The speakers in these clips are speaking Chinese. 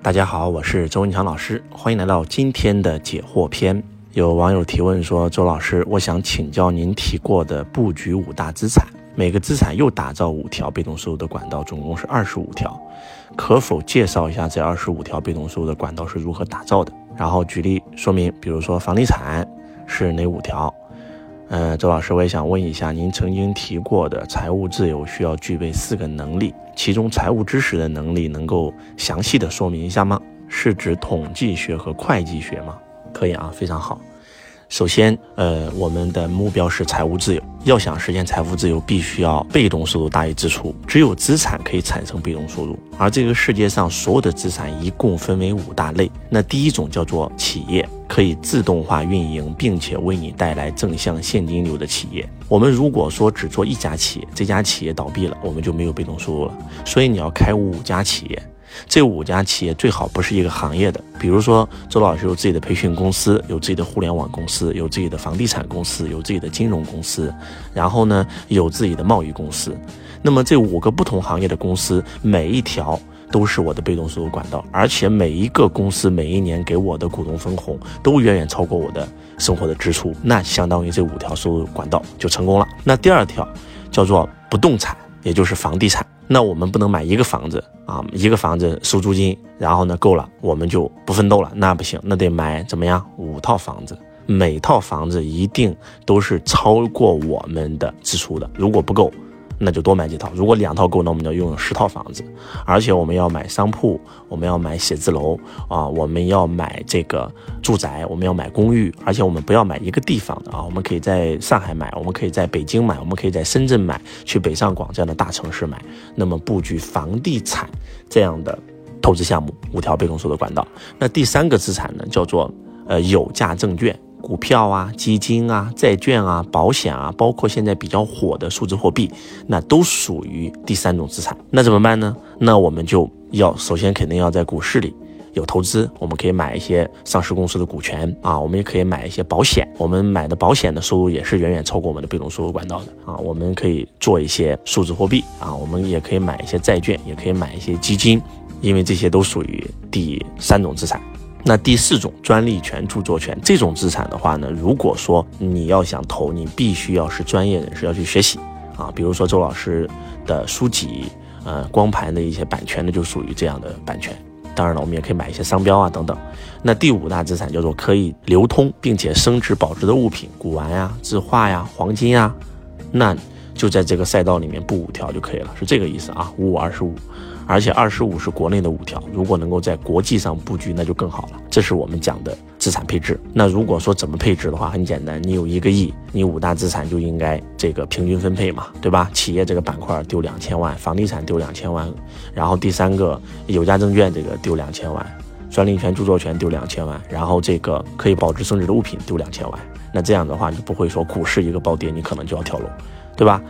大家好，我是周文强老师，欢迎来到今天的解惑篇。有网友提问说：“周老师，我想请教您提过的布局五大资产，每个资产又打造五条被动收入的管道，总共是二十五条，可否介绍一下这二十五条被动收入的管道是如何打造的？然后举例说明，比如说房地产是哪五条？呃，周老师，我也想问一下，您曾经提过的财务自由需要具备四个能力。”其中财务知识的能力能够详细的说明一下吗？是指统计学和会计学吗？可以啊，非常好。首先，呃，我们的目标是财务自由。要想实现财务自由，必须要被动收入大于支出。只有资产可以产生被动收入。而这个世界上所有的资产一共分为五大类。那第一种叫做企业，可以自动化运营，并且为你带来正向现金流的企业。我们如果说只做一家企业，这家企业倒闭了，我们就没有被动收入了。所以你要开五家企业。这五家企业最好不是一个行业的，比如说周老师有自己的培训公司，有自己的互联网公司，有自己的房地产公司，有自己的金融公司，然后呢有自己的贸易公司。那么这五个不同行业的公司，每一条都是我的被动收入管道，而且每一个公司每一年给我的股东分红都远远超过我的生活的支出，那相当于这五条收入管道就成功了。那第二条叫做不动产，也就是房地产。那我们不能买一个房子啊，一个房子收租金，然后呢够了，我们就不奋斗了，那不行，那得买怎么样？五套房子，每套房子一定都是超过我们的支出的，如果不够。那就多买几套，如果两套够，那我们就拥有十套房子，而且我们要买商铺，我们要买写字楼啊，我们要买这个住宅，我们要买公寓，而且我们不要买一个地方的啊，我们可以在上海买，我们可以在北京买，我们可以在深圳买，去北上广这样的大城市买。那么布局房地产这样的投资项目，五条被动收入管道。那第三个资产呢，叫做呃有价证券。股票啊、基金啊、债券啊、保险啊，包括现在比较火的数字货币，那都属于第三种资产。那怎么办呢？那我们就要首先肯定要在股市里有投资，我们可以买一些上市公司的股权啊，我们也可以买一些保险。我们买的保险的收入也是远远超过我们的被动收入管道的啊。我们可以做一些数字货币啊，我们也可以买一些债券，也可以买一些基金，因为这些都属于第三种资产。那第四种专利权、著作权这种资产的话呢，如果说你要想投，你必须要是专业人士要去学习啊，比如说周老师的书籍，呃，光盘的一些版权呢，就属于这样的版权。当然了，我们也可以买一些商标啊等等。那第五大资产叫做可以流通并且升值保值的物品，古玩呀、字画呀、黄金呀，那就在这个赛道里面布五条就可以了，是这个意思啊，五五二十五。而且二十五是国内的五条，如果能够在国际上布局，那就更好了。这是我们讲的资产配置。那如果说怎么配置的话，很简单，你有一个亿，你五大资产就应该这个平均分配嘛，对吧？企业这个板块丢两千万，房地产丢两千万，然后第三个有价证券这个丢两千万，专利权、著作权丢两千万，然后这个可以保值升值的物品丢两千万。那这样的话，你不会说股市一个暴跌，你可能就要跳楼，对吧？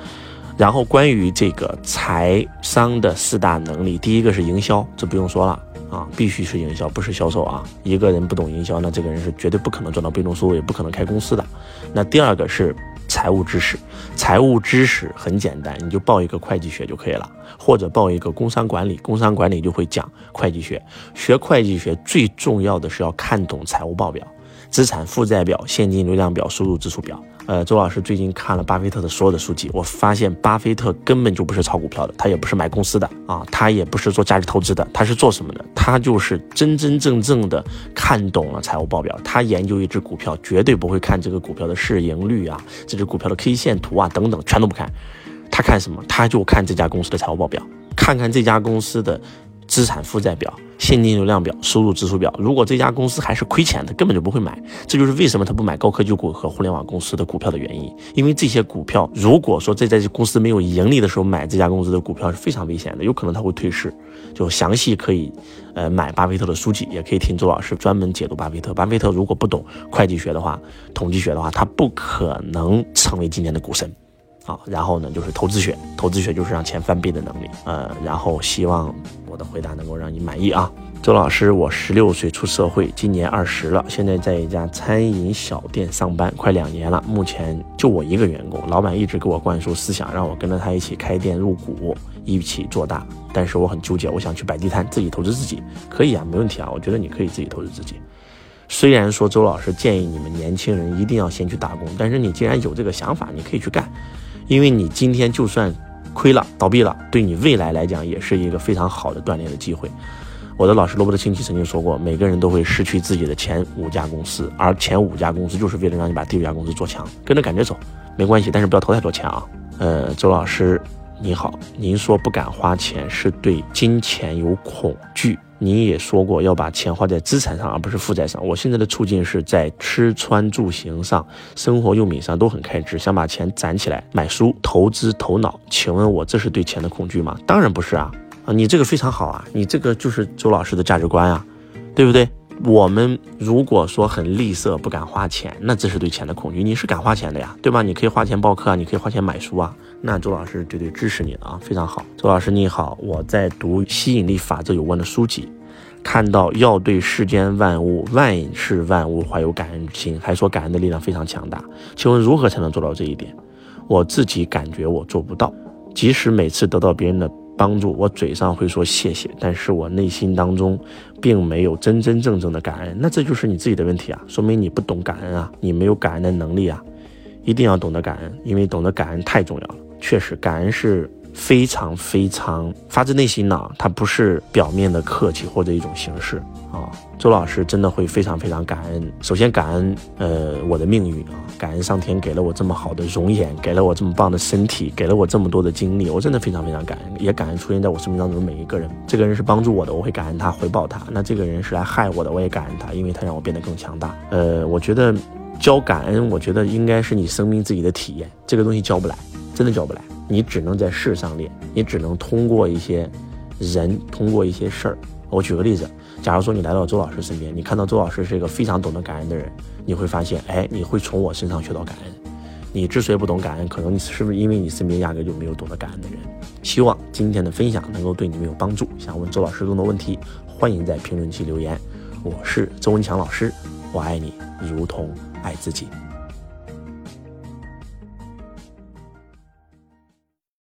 然后关于这个财商的四大能力，第一个是营销，这不用说了啊，必须是营销，不是销售啊。一个人不懂营销，那这个人是绝对不可能赚到被动收入，也不可能开公司的。那第二个是财务知识，财务知识很简单，你就报一个会计学就可以了，或者报一个工商管理，工商管理就会讲会计学。学会计学最重要的是要看懂财务报表。资产负债表、现金流量表、收入支出表。呃，周老师最近看了巴菲特的所有的书籍，我发现巴菲特根本就不是炒股票的，他也不是买公司的啊，他也不是做价值投资的，他是做什么的？他就是真真正正的看懂了财务报表。他研究一只股票，绝对不会看这个股票的市盈率啊，这只股票的 K 线图啊等等，全都不看。他看什么？他就看这家公司的财务报表，看看这家公司的。资产负债表、现金流量表、收入支出表。如果这家公司还是亏钱的，根本就不会买。这就是为什么他不买高科技股和互联网公司的股票的原因。因为这些股票，如果说在在公司没有盈利的时候买这家公司的股票是非常危险的，有可能他会退市。就详细可以，呃，买巴菲特的书籍，也可以听周老师专门解读巴菲特。巴菲特如果不懂会计学的话、统计学的话，他不可能成为今天的股神。好，然后呢，就是投资学，投资学就是让钱翻倍的能力。呃，然后希望我的回答能够让你满意啊。周老师，我十六岁出社会，今年二十了，现在在一家餐饮小店上班，快两年了。目前就我一个员工，老板一直给我灌输思想，让我跟着他一起开店入股，一起做大。但是我很纠结，我想去摆地摊，自己投资自己，可以啊，没问题啊。我觉得你可以自己投资自己。虽然说周老师建议你们年轻人一定要先去打工，但是你既然有这个想法，你可以去干，因为你今天就算亏了、倒闭了，对你未来来讲也是一个非常好的锻炼的机会。我的老师罗伯特清崎曾经说过，每个人都会失去自己的前五家公司，而前五家公司就是为了让你把第五家公司做强，跟着感觉走，没关系，但是不要投太多钱啊。呃，周老师你好，您说不敢花钱是对金钱有恐惧，你也说过要把钱花在资产上，而不是负债上。我现在的处境是在吃穿住行上，生活用品上都很开支，想把钱攒起来买书投资头脑。请问我这是对钱的恐惧吗？当然不是啊。啊，你这个非常好啊，你这个就是周老师的价值观啊，对不对？我们如果说很吝啬，不敢花钱，那这是对钱的恐惧。你是敢花钱的呀，对吧？你可以花钱报课啊，你可以花钱买书啊，那周老师绝对支持你的啊，非常好。周老师你好，我在读吸引力法则有关的书籍，看到要对世间万物、万事万物怀有感恩心，还说感恩的力量非常强大。请问如何才能做到这一点？我自己感觉我做不到，即使每次得到别人的。帮助我嘴上会说谢谢，但是我内心当中并没有真真正正的感恩，那这就是你自己的问题啊，说明你不懂感恩啊，你没有感恩的能力啊，一定要懂得感恩，因为懂得感恩太重要了，确实感恩是。非常非常发自内心的，它不是表面的客气或者一种形式啊。周老师真的会非常非常感恩，首先感恩呃我的命运啊，感恩上天给了我这么好的容颜，给了我这么棒的身体，给了我这么多的经历，我真的非常非常感恩，也感恩出现在我生命当中的每一个人。这个人是帮助我的，我会感恩他，回报他；那这个人是来害我的，我也感恩他，因为他让我变得更强大。呃，我觉得教感恩，我觉得应该是你生命自己的体验，这个东西教不来，真的教不来。你只能在事上练，你只能通过一些人，通过一些事儿。我举个例子，假如说你来到周老师身边，你看到周老师是一个非常懂得感恩的人，你会发现，哎，你会从我身上学到感恩。你之所以不懂感恩，可能你是不是因为你身边压根就没有懂得感恩的人？希望今天的分享能够对你们有帮助。想问周老师更多问题，欢迎在评论区留言。我是周文强老师，我爱你如同爱自己。